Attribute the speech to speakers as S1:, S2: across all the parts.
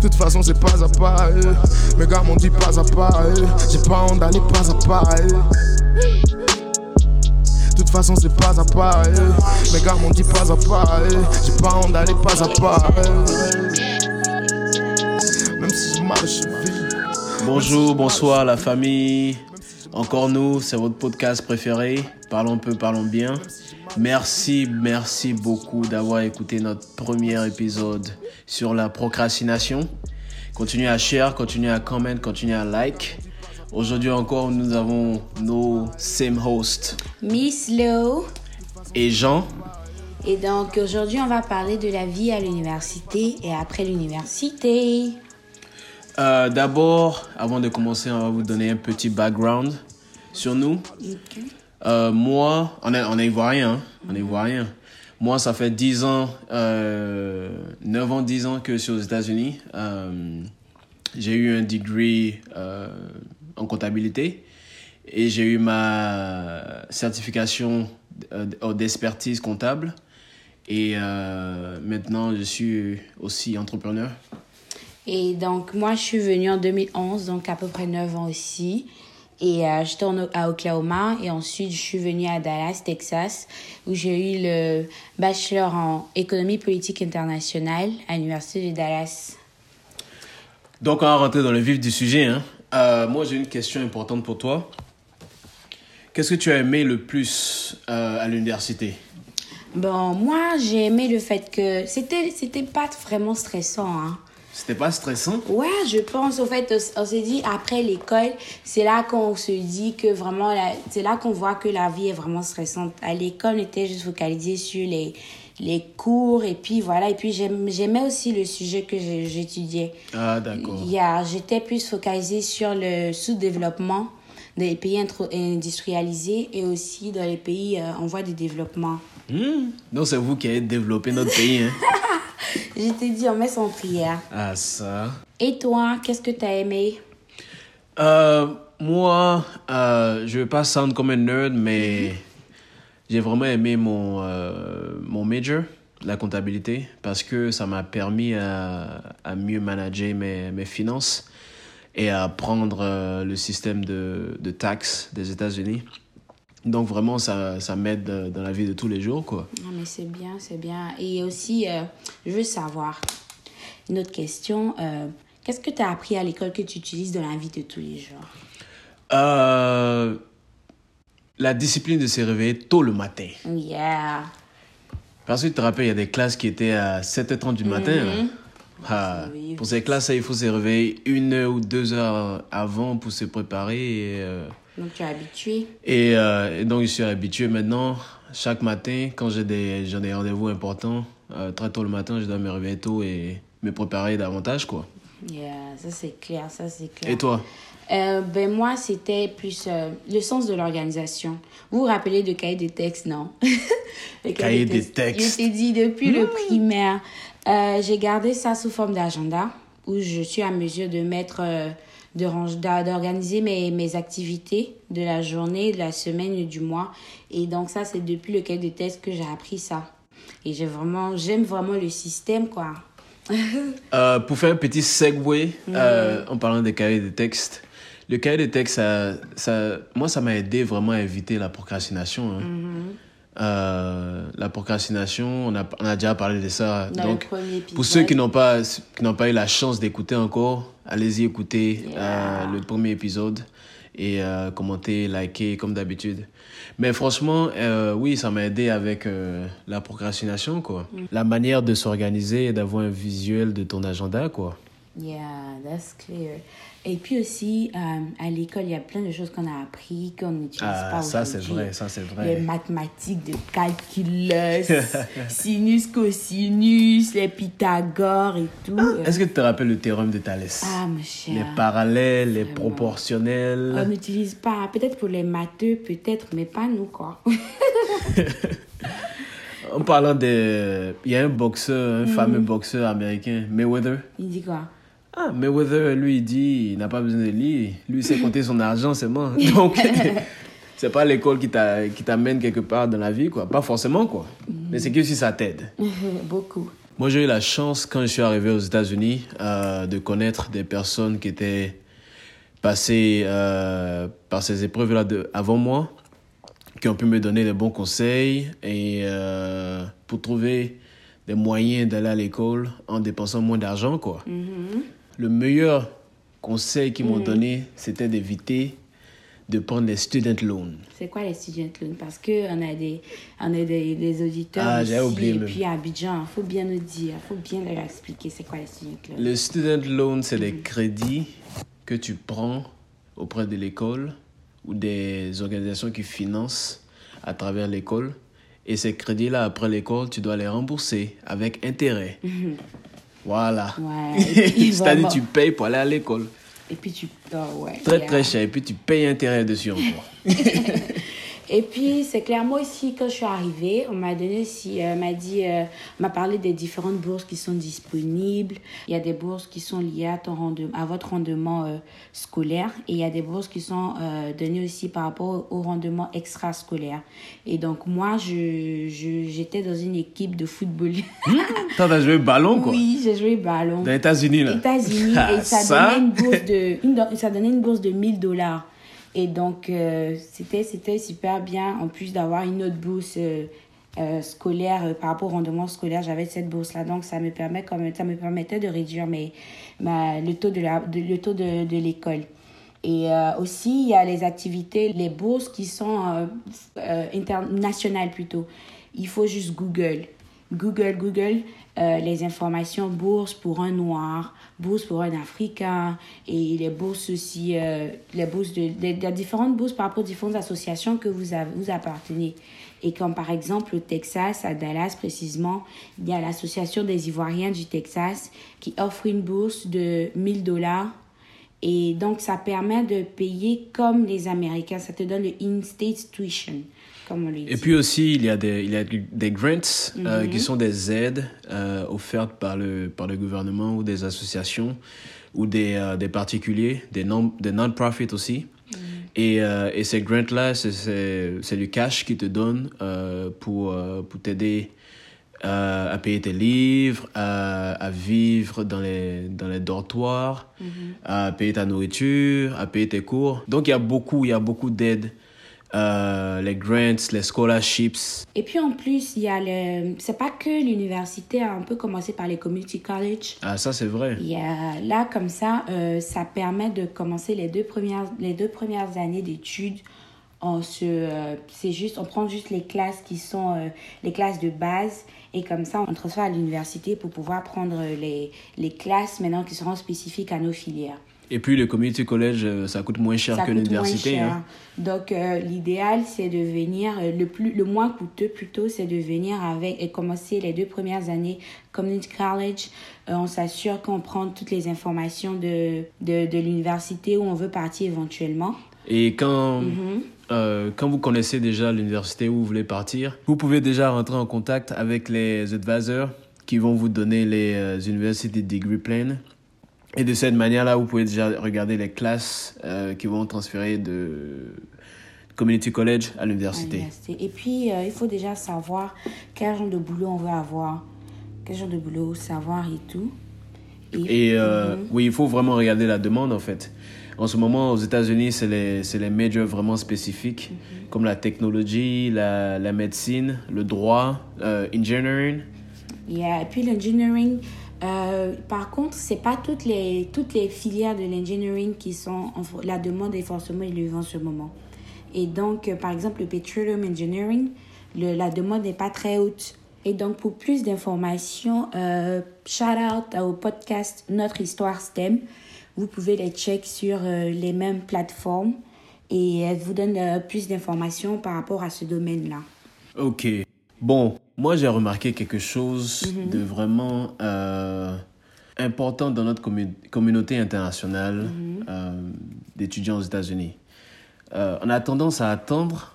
S1: De toute façon, c'est pas à pas. eh. Mes gars m'ont dit pas à pas. eh. J'ai pas honte d'aller pas à pas. eh. De toute façon, c'est pas à pas. eh. Mes gars m'ont dit pas à pas. J'ai pas honte d'aller pas à pas. Même si mal aux chevilles.
S2: Bonjour, bonsoir la famille. Encore nous, c'est votre podcast préféré. Parlons peu, parlons bien. Merci, merci beaucoup d'avoir écouté notre premier épisode sur la procrastination. Continuez à share, continuez à comment, continuez à like. Aujourd'hui encore, nous avons nos same hosts
S3: Miss Low.
S2: et Jean.
S3: Et donc aujourd'hui, on va parler de la vie à l'université et après l'université.
S2: Euh, D'abord, avant de commencer, on va vous donner un petit background sur nous. Euh, moi, on est, on est ivoirien, hein. on est ivoirien. Moi, ça fait 10 ans, euh, 9 ans, 10 ans que je suis aux États-Unis. Euh, j'ai eu un degree euh, en comptabilité et j'ai eu ma certification euh, d'expertise comptable. Et euh, maintenant, je suis aussi entrepreneur.
S3: Et donc moi, je suis venue en 2011, donc à peu près 9 ans aussi. Et euh, j'étais à Oklahoma et ensuite je suis venue à Dallas, Texas, où j'ai eu le bachelor en économie politique internationale à l'université de Dallas.
S2: Donc, on va rentrer dans le vif du sujet. Hein. Euh, moi, j'ai une question importante pour toi. Qu'est-ce que tu as aimé le plus euh, à l'université?
S3: Bon, moi, j'ai aimé le fait que c'était c'était pas vraiment stressant, hein.
S2: C'était pas stressant?
S3: Ouais, je pense. Au fait, on, on s'est dit après l'école, c'est là qu'on se dit que vraiment, c'est là qu'on voit que la vie est vraiment stressante. À l'école, on était juste focalisé sur les, les cours et puis voilà. Et puis j'aimais aussi le sujet que j'étudiais.
S2: Ah, d'accord.
S3: Il y a- J'étais plus focalisée sur le des pays industrialisés et aussi dans les pays euh, en voie de développement.
S2: Hmm. Donc, c'est vous qui avez développé notre pays. Hein?
S3: Je t'ai dit, on met son prière.
S2: ah, ça.
S3: Et toi, qu'est-ce que tu as aimé?
S2: Euh, moi, euh, je vais pas sound comme un nerd, mais j'ai vraiment aimé mon, mon major, la comptabilité, parce que ça m'a permis à, à mieux manager mes, mes finances et à apprendre euh, le système de, de taxes des États-Unis. Donc vraiment, ça, ça m'aide euh, dans la vie de tous les jours, quoi.
S3: Non, mais c'est bien, c'est bien. Et aussi, euh, je veux savoir, une autre question, euh, qu'est-ce que tu as appris à l'école que tu utilises dans la vie de tous les jours?
S2: Euh, la discipline de se réveiller tôt le matin.
S3: Yeah.
S2: Parce que tu te rappelles, il y a des classes qui étaient à 7h30 du matin. là. Ah, pour ces classes, il faut se réveiller une heure ou deux heures avant pour se préparer. Et, euh,
S3: Donc, tu es habitué.
S2: et, euh, et donc, je suis habitué maintenant. Chaque matin, quand j'ai des, j'ai des rendez-vous importants, euh, très tôt le matin, je dois me réveiller tôt et me préparer davantage. quoi.
S3: Yeah, ça c'est clair, ça c'est clair.
S2: Et toi?
S3: Ben moi, c'était plus le sens de l'organisation. Vous vous rappelez de cahier des textes, non? Le
S2: Cahier des textes.
S3: Je t'ai dit, depuis le primaire, euh, j'ai gardé ça sous forme d'agenda où je suis à mesure de mettre, euh, de d'organiser mes, mes activités de la journée, de la semaine et du mois. Et donc ça, c'est depuis le cahier des textes que j'ai appris ça. Et j'ai vraiment, j'aime vraiment le système, quoi.
S2: Euh, Pour faire un petit segue euh, en parlant des cahiers de texte, le cahier de texte, ça, ça, moi, ça m'a aidé vraiment à éviter la procrastination. hein. Euh, la procrastination, on a, on a déjà parlé de ça.
S3: Dans
S2: Donc, pour ceux qui n'ont pas, qui n'ont pas eu la chance d'écouter encore, allez-y écouter euh, le premier épisode et euh, commenter, liker comme d'habitude. Mais franchement, euh, oui, ça m'a aidé avec la procrastination, quoi. La manière de s'organiser et d'avoir un visuel de ton agenda, quoi.
S3: Yeah, that's clear. Et puis aussi, euh, à l'école, il y a plein de choses qu'on a appris, qu'on n'utilise
S2: Ah,
S3: pas
S2: ça, c'est
S3: aujourd'hui.
S2: vrai, ça, c'est
S3: Les
S2: vrai.
S3: mathématiques de calculus, sinus, cosinus, les Pythagore et tout.
S2: Est-ce que tu te rappelles le théorème de Thalès?
S3: Ah, mon
S2: Les
S3: cher.
S2: parallèles, les
S3: Vraiment.
S2: proportionnels.
S3: On n'utilise pas, peut-être pour les matheux, peut-être, mais pas nous, quoi.
S2: En parlant de... Il y a un boxeur, un fameux boxeur américain, Mayweather.
S3: Il dit quoi?
S2: Ah, Mayweather, lui, il dit il n'a pas besoin de. Lui, il sait compter son argent seulement. Donc, c'est pas l'école qui t'a- qui t'amène quelque part dans la vie, quoi. Pas forcément, quoi. Mais c'est que si ça t'aide.
S3: Beaucoup.
S2: Moi, j'ai eu la chance, quand je suis arrivé aux États-Unis, euh, de connaître des personnes qui étaient passées euh, par ces épreuves-là avant moi, qui ont pu me donner les bons conseils et euh, pour trouver des moyens d'aller à l'école en dépensant moins d'argent, quoi. Le meilleur conseil qu'ils m'ont donné, c'était d'éviter de prendre les student loans.
S3: C'est quoi les student loans? Parce qu'on a des, on a des, des auditeurs
S2: Ah,
S3: ici,
S2: oublié
S3: et
S2: même.
S3: puis à Abidjan, il faut bien nous dire, il faut bien leur expliquer c'est quoi les student loans.
S2: Le student loan, c'est des crédits que tu prends auprès de l'école ou des organisations qui financent à travers l'école. Et ces crédits-là, après l'école, tu dois les rembourser avec intérêt. Voilà.
S3: Ouais,
S2: C'est-à-dire tu payes pour aller à l'école.
S3: Et puis tu... oh, ouais,
S2: Très,
S3: yeah.
S2: très cher. Et puis tu payes intérêt dessus encore.
S3: Et puis, c'est clair, moi aussi, quand je suis arrivée, on m'a donné aussi, euh, m'a dit, euh, m'a parlé des différentes bourses qui sont disponibles. Il y a des bourses qui sont liées à, ton rendement, à votre rendement euh, scolaire et il y a des bourses qui sont données aussi par rapport au rendement extrascolaire. Et donc, moi, je, je, j'étais dans une équipe de football.
S2: Toi, t'as joué ballon, quoi.
S3: oui, j'ai joué ballon.
S2: Les États-Unis, là.
S3: États-Unis
S2: Ah,
S3: et ça,
S2: ça
S3: donnait une bourse de une, ça donnait une bourse de 1000 dollars et donc euh, c'était c'était super bien en plus d'avoir une autre bourse euh, euh, scolaire par rapport au rendement scolaire j'avais cette bourse là donc ça me permet comme ça me permettait de réduire mes ma, le taux de la le taux de, de l'école et aussi, il y a les activités, les bourses qui sont internationales plutôt. Il faut juste Google. Google, Google, euh, les informations bourse pour un noir, bourse pour un africain et les bourses aussi, euh, les bourses de différentes bourses par rapport aux différentes associations que vous, avez, vous appartenez. Et comme par exemple au Texas, à Dallas précisément, il y a l'association des Ivoiriens du Texas qui offre une bourse de 1000 dollars et donc, ça permet de payer comme les Américains. Ça te donne le in-state tuition, comme on le dit.
S2: Et puis aussi, il y a des, il y a des grants euh, qui sont des aides euh, offertes par le, par le gouvernement ou des associations ou des, euh, des particuliers, des non- des non-profits aussi. Et, euh, et ces grants-là, c'est- du cash qui te donne euh, pour, euh, pour t'aider à payer tes livres, à, à vivre dans les, dans les dortoirs, à payer ta nourriture, à payer tes cours. Donc il y a beaucoup, il y a beaucoup d'aides. Euh, les grants, les scholarships.
S3: Et puis en plus, il y a le. C'est pas que l'université a un peu commencé par les community college.
S2: Ah, ça c'est vrai.
S3: Il y a, là, comme ça, euh, ça permet de commencer les deux premières, les deux premières années d'études. On se, euh, c'est juste, on prend juste les classes qui sont les classes de base et comme ça, on transfère à l'université pour pouvoir prendre les, les classes maintenant qui seront spécifiques à nos filières.
S2: Et puis le community college, euh, ça coûte moins cher
S3: Ça
S2: que l'université. Hein.
S3: Donc, euh, l'idéal, c'est de venir, euh, le, plus, le moins coûteux plutôt, c'est de venir avec et commencer les deux premières années community college. Euh, on s'assure qu'on prend toutes les informations de, de, de l'université où on veut partir éventuellement.
S2: Et quand,
S3: Mhm.
S2: euh, quand vous connaissez déjà l'université où vous voulez partir, vous pouvez déjà rentrer en contact avec les advisors qui vont vous donner les University Degree Plan. Et de cette manière-là, vous pouvez déjà regarder les classes euh, qui vont transférer de community college à l'université.
S3: Et puis, euh, il faut déjà savoir quel genre de boulot on veut avoir, quel genre de boulot savoir et tout.
S2: Et euh, oui, il faut vraiment regarder la demande en fait. En ce moment, aux États-Unis, c'est les, les majors vraiment spécifiques, comme la technologie, la, la médecine, le droit, euh, engineering.
S3: Yeah. Et puis l'engineering, euh, par contre, c'est pas toutes les, toutes les filières de l'engineering qui sont, en, la demande est forcément élevée en ce moment. Et donc, euh, par exemple, le petroleum engineering, la demande n'est pas très haute. Et donc, pour plus d'informations, euh, shout out au podcast Notre Histoire STEM. Vous pouvez les check sur les mêmes plateformes et elles vous donnent euh, plus d'informations par rapport à ce domaine-là.
S2: Ok. Bon, moi j'ai remarqué quelque chose de vraiment euh, important dans notre commu- communauté internationale euh, d'étudiants aux États-Unis. Euh, on a tendance à attendre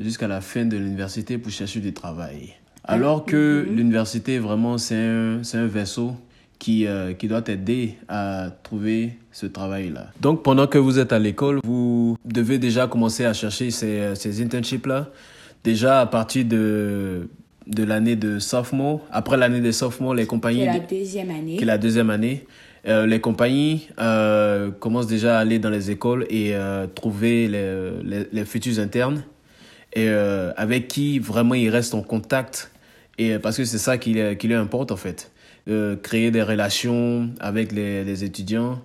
S2: jusqu'à la fin de l'université pour chercher du travail. Alors que l'université, vraiment, c'est un, un vaisseau qui, qui doit t'aider à trouver ce travail-là. Donc, pendant que vous êtes à l'école, vous devez déjà commencer à chercher ces, ces internships-là. Déjà à partir de de l'année de sophomore. Après l'année de sophomore, les compagnies...
S3: C'est la deuxième année.
S2: qui est la deuxième année. Euh, les compagnies euh, commencent déjà à aller dans les écoles et euh, trouver les, les, les futurs internes et euh, avec qui vraiment ils restent en contact et parce que c'est ça qui, qui leur importe en fait créer des relations avec les, les étudiants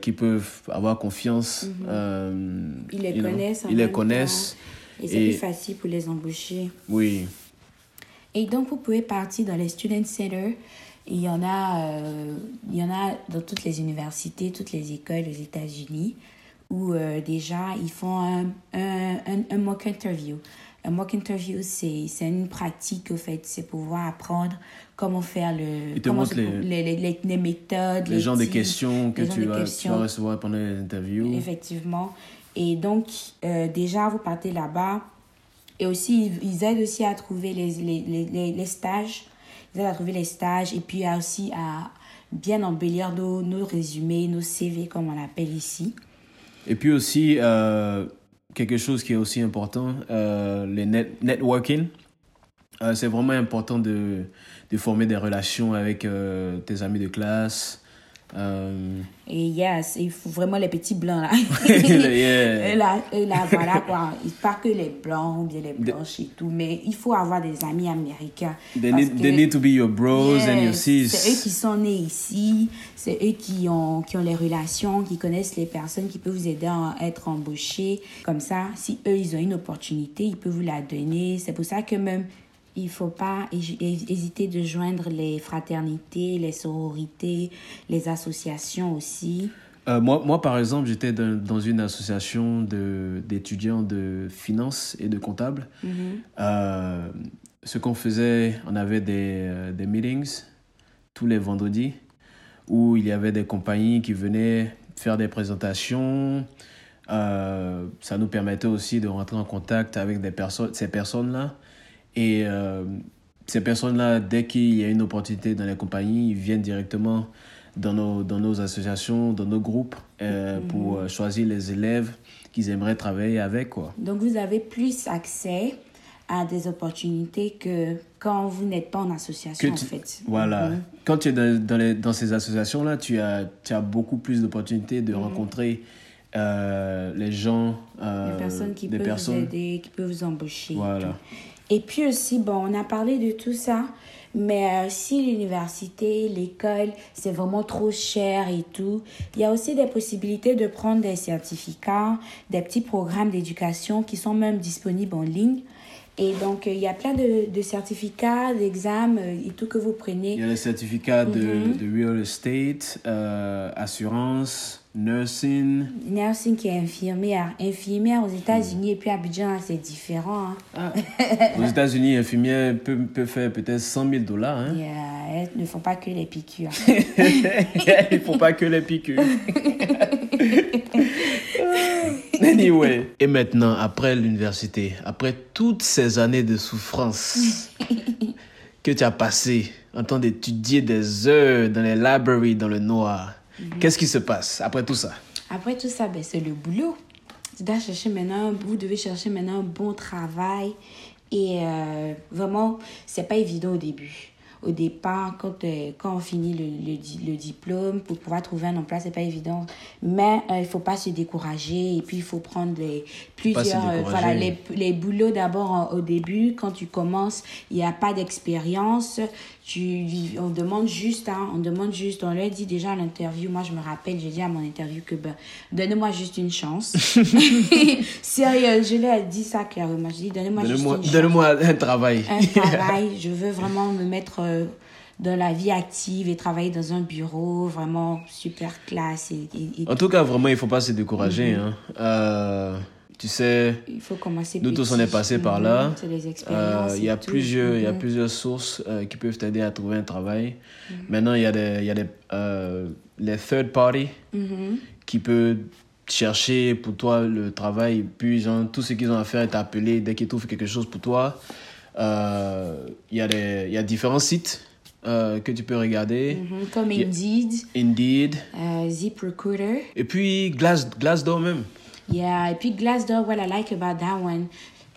S2: qui peuvent avoir confiance
S3: Mhm. Ils les connaissent. en
S2: ils les connaissent
S3: temps, Et c'est plus facile pour les embaucher.
S2: oui
S3: Et donc, vous pouvez partir dans les Student Center. Il y en a, euh, il y en a dans toutes les universités, toutes les écoles aux États-Unis, où euh, déjà ils font un, un, un, un mock interview. Un mock interview, c'est c'est une pratique, au fait, c'est pouvoir apprendre comment faire le.
S2: Ils te
S3: comment
S2: montrent
S3: se-
S2: les-
S3: les, les, les méthodes,
S2: les genres de questions que tu vas, tu vas recevoir pendant les interviews
S3: Effectivement. Et donc, euh, déjà, vous partez là-bas. Et aussi, ils- aident aussi à trouver les, les, les, les, stages. Ils aident à trouver les stages et puis aussi à bien embellir nos, nos résumés, nos CV, comme on l'appelle ici.
S2: Et puis aussi, euh, quelque chose qui est aussi important, euh, le net- networking. Euh, c'est vraiment important de, de former des relations avec tes amis de classe. Euh,
S3: Et yes, il faut vraiment les petits blancs là.
S2: Yeah.
S3: Et là, et là, voilà quoi. Pas que les blancs ou bien les blanches et tout, mais il faut avoir des amis américains.
S2: They
S3: Parce
S2: need,
S3: que-
S2: they need to be your bros and your
S3: Yes, C'est eux
S2: sis.
S3: qui sont nés ici, c'est eux qui ont, qui ont les relations, qui connaissent les personnes qui peuvent vous aider à être embauchés. Comme ça, si eux, ils ont une opportunité, ils peuvent vous la donner. C'est pour ça que même, il faut pas hé- hé- hésiter de joindre les fraternités, les sororités, les associations aussi.
S2: Euh, moi, moi, par exemple, j'étais dans, dans une association de- d'étudiants de finance et de comptables. Euh, ce qu'on faisait, on avait des, euh, des meetings tous les vendredis où il y avait des compagnies qui venaient faire des présentations. Euh, ça nous permettait aussi de rentrer en contact avec des personnes, ces personnes-là. Et euh, ces personnes-là, dès qu'il y a une opportunité dans les compagnies, ils viennent directement dans nos, dans nos associations, dans nos groupes, euh, pour euh, choisir les élèves qu'ils aimeraient travailler avec. Quoi.
S3: Donc, vous avez plus accès à des opportunités que quand vous n'êtes pas en association, en fait.
S2: Voilà.
S3: Mhm.
S2: Quand tu es dans, dans, les- dans ces associations-là, tu as, tu as beaucoup plus d'opportunités
S3: Mhm.
S2: de rencontrer euh, les gens, euh,
S3: Des personnes qui
S2: des
S3: peuvent
S2: personnes.
S3: vous aider, qui peuvent vous embaucher.
S2: Voilà.
S3: Et puis aussi, bon, on a parlé de tout ça, mais euh, si l'université, l'école, c'est vraiment trop cher et tout, il y a aussi des possibilités de prendre des certificats, des petits programmes d'éducation qui sont même disponibles en ligne. Et donc, euh, il y a plein de, de certificats, d'examens euh, et tout que vous
S2: Il
S3: prenez.
S2: y a les certificats de,
S3: Mhm.
S2: de real estate, assurance, nursing.
S3: Nursing qui est infirmière. Infirmière aux États-Unis et puis à Abidjan, c'est différent. hein.
S2: Aux États-Unis, infirmière peut, peut faire peut-être 100 000 dollars. Hein?
S3: Euh, elles ne font pas que les piqûres.
S2: Il ne faut pas que les piqûres. anyway. Et maintenant, après l'université, après toutes ces années de souffrance que tu as passées en train d'étudier des heures dans les libraries, dans le noir, qu'est-ce qui se passe après tout ça?
S3: Après tout ça, ben, c'est le boulot. Tu dois chercher maintenant, vous devez chercher maintenant un bon travail. Et euh, vraiment, c'est pas évident au début. Au départ, quand, euh, quand on finit le, le, di- le diplôme, pour pouvoir trouver un emploi, c'est pas évident. Mais euh, il faut pas se décourager. Et puis, il faut prendre les, plusieurs. euh, voilà, les, les boulots d'abord au début, quand tu commences, il n'y a pas d'expérience. Tu, on demande juste, hein, on demande juste, on leur dit déjà à l'interview, moi je me rappelle, j'ai dit à mon interview que ben, donnez-moi juste une chance. Sérieux, je leur ai dit ça clairement. Je dis donnez-moi juste
S2: Donne-moi
S3: une chance
S2: donne-moi un travail.
S3: un travail. Je veux vraiment me mettre euh, dans la vie active et travailler dans un bureau vraiment super classe. Et, et- et
S2: En tout cas, vraiment, il ne faut pas se décourager. hein. Euh, tu sais,
S3: il faut commencer
S2: Nous tous, on est passé par là. Euh. Il y, a plusieurs- il y a plusieurs sources euh, qui peuvent t'aider à trouver un travail.
S3: Mm.
S2: Maintenant, il y a, des, il y a des, euh, les third party
S3: Mhm.
S2: qui peuvent chercher pour toi le travail. Puis, genre, tout ce qu'ils ont à faire est t'appeler dès qu'ils trouvent quelque chose pour toi. Il y, a des- il y a différents sites euh, que tu peux regarder.
S3: Mhm, Comme. Indeed,
S2: Indeed.
S3: euh, ZipRecruiter.
S2: Et puis, Glass, Glassdoor même.
S3: Yeah, et puis Glassdoor, what I like about that one,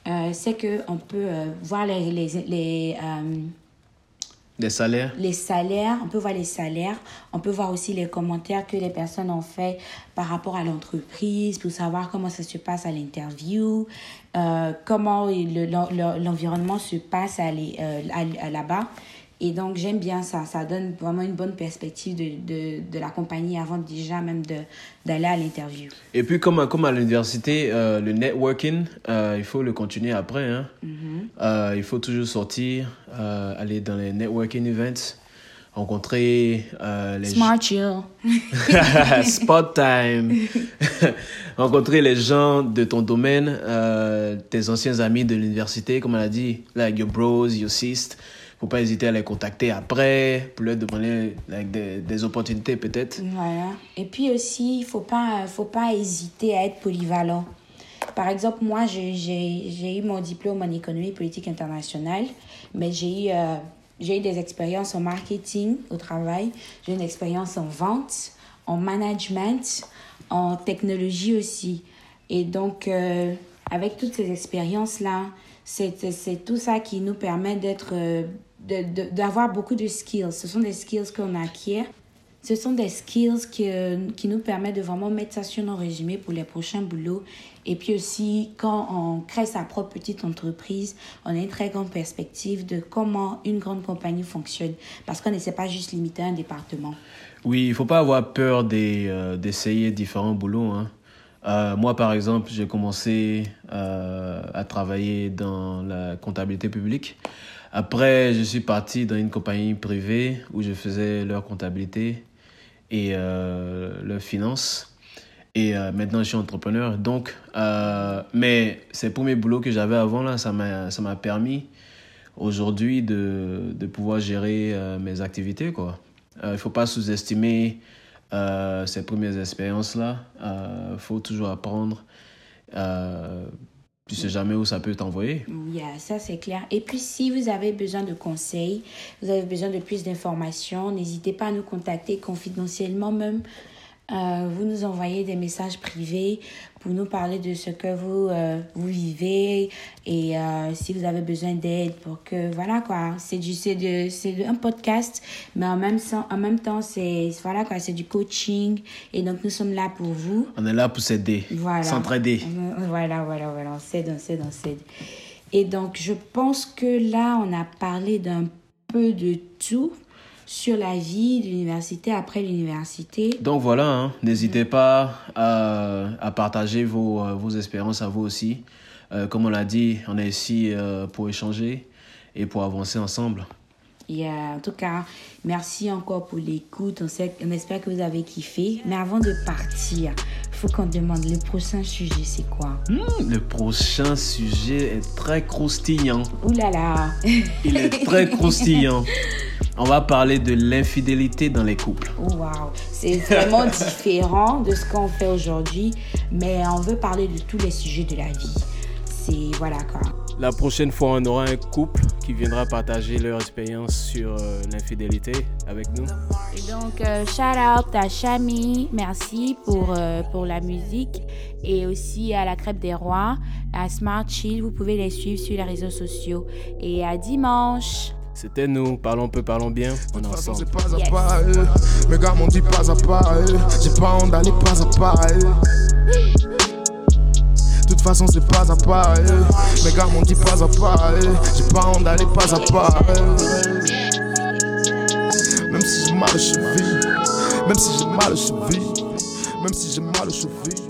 S3: euh, c'est qu'on peut euh, voir les, les, les, euh,
S2: Des salaires
S3: les salaires, on peut voir les salaires, on peut voir aussi les commentaires que les personnes ont fait par rapport à l'entreprise pour savoir comment ça se passe à l'interview, euh, comment le- l'en- l'en- l'environnement se passe à les- à- à là-bas. Et donc, j'aime bien ça. Ça donne vraiment une bonne perspective de, de, de la compagnie avant déjà même d'aller à l'interview.
S2: Et puis, comme, à- comme à l'université, euh, le networking, euh, il faut le continuer après. Hein. Euh, il faut toujours sortir, aller dans les networking events, rencontrer euh, les
S3: Smart chill.
S2: Spot time. rencontrer les gens de ton domaine, euh, tes anciens amis de l'université, comme on a dit, like your bros, your sis. Faut pas hésiter à les contacter après pour leur demander des, opportunités peut-être.
S3: Voilà. Et puis aussi, il faut pas, faut pas hésiter à être polyvalent. Par exemple, moi, j'ai- eu mon diplôme en économie politique internationale, mais j'ai eu, euh, eu des expériences en marketing au travail, j'ai une expérience en vente, en management, en technologie aussi. Et donc, euh, avec toutes ces expériences-là, c'est tout ça qui nous permet d'être, euh, de- de- d'avoir beaucoup de skills. Ce sont des skills qu'on acquiert. Ce sont des skills qui, euh, qui nous permettent de vraiment mettre ça sur nos résumés pour les prochains boulots. Et puis aussi, quand on crée sa propre petite entreprise, on a une très grande perspective de comment une grande compagnie fonctionne. Parce qu'on ne s'est pas juste limité à un département.
S2: Oui, il faut pas avoir peur euh, d'essayer différents boulots. Hein. Euh, moi, par exemple, j'ai commencé euh, à travailler dans la comptabilité publique. Après, je suis parti dans une compagnie privée où je faisais leur comptabilité et euh, leur finance. Et euh, maintenant, je suis entrepreneur. Donc, euh, mais ces premiers boulots que j'avais avant, là, ça m'a, permis aujourd'hui de, de pouvoir gérer euh, mes activités. Il ne faut pas sous-estimer ces premières expériences-là. Il faut toujours apprendre. Tu sais jamais où ça peut t'envoyer.
S3: Yeah, ça c'est clair. Et puis si vous avez besoin de conseils, vous avez besoin de plus d'informations, n'hésitez pas à nous contacter confidentiellement même. Euh, vous nous envoyez des messages privés pour nous parler de ce que vous, euh, vous vivez et euh, si vous avez besoin d'aide pour que voilà quoi c'est du c'est de c'est un podcast mais en même temps en même temps c'est voilà quoi c'est du coaching et donc nous sommes là pour vous
S2: On est là pour s'aider,
S3: voilà.
S2: s'entraider.
S3: Voilà, voilà, voilà. On s'aide, on s'aide, on s'aide. Et donc, je pense que là, on a parlé d'un peu de tout sur la vie de l'université après l'université.
S2: Donc voilà, hein, n'hésitez pas à, à partager vos, euh, vos expériences à vous aussi. Euh, comme on l'a dit, on est ici euh, pour échanger et pour avancer ensemble.
S3: Euh, en tout cas, merci encore pour l'écoute. On, sait- on espère que vous avez kiffé. Mais avant de partir, il faut qu'on demande le prochain sujet, c'est quoi?
S2: Hmm, le prochain sujet est très croustillant.
S3: Ouh là là
S2: Il est très croustillant. On va parler de l'infidélité dans les couples.
S3: Oh, Wow, c'est vraiment différent de ce qu'on fait aujourd'hui, mais on veut parler de tous les sujets de la vie. C'est voilà quoi.
S2: La prochaine fois, on aura un couple qui viendra partager leur expérience sur euh, l'infidélité avec nous.
S3: Et donc, euh, shout out à Chami, merci pour, euh, pour la musique. Et aussi à la Crêpe des Rois, à Smart Chill, vous pouvez les suivre sur les réseaux sociaux. Et à dimanche.
S2: C'était nous, parlons peu, parlons bien, on est
S1: De toute façon,
S2: ensemble.
S1: c'est pas à pas. euh. Mes gars m'ont dit pas à pas. euh. J'ai pas honte d'aller pas à pas. euh. De toute façon, c'est pas à pas. Mes gars m'ont dit pas à pas. J'ai pas honte d'aller pas à pas. Même si j'ai mal aux chevilles. Même si j'ai mal aux chevilles. Même si j'ai mal aux chevilles.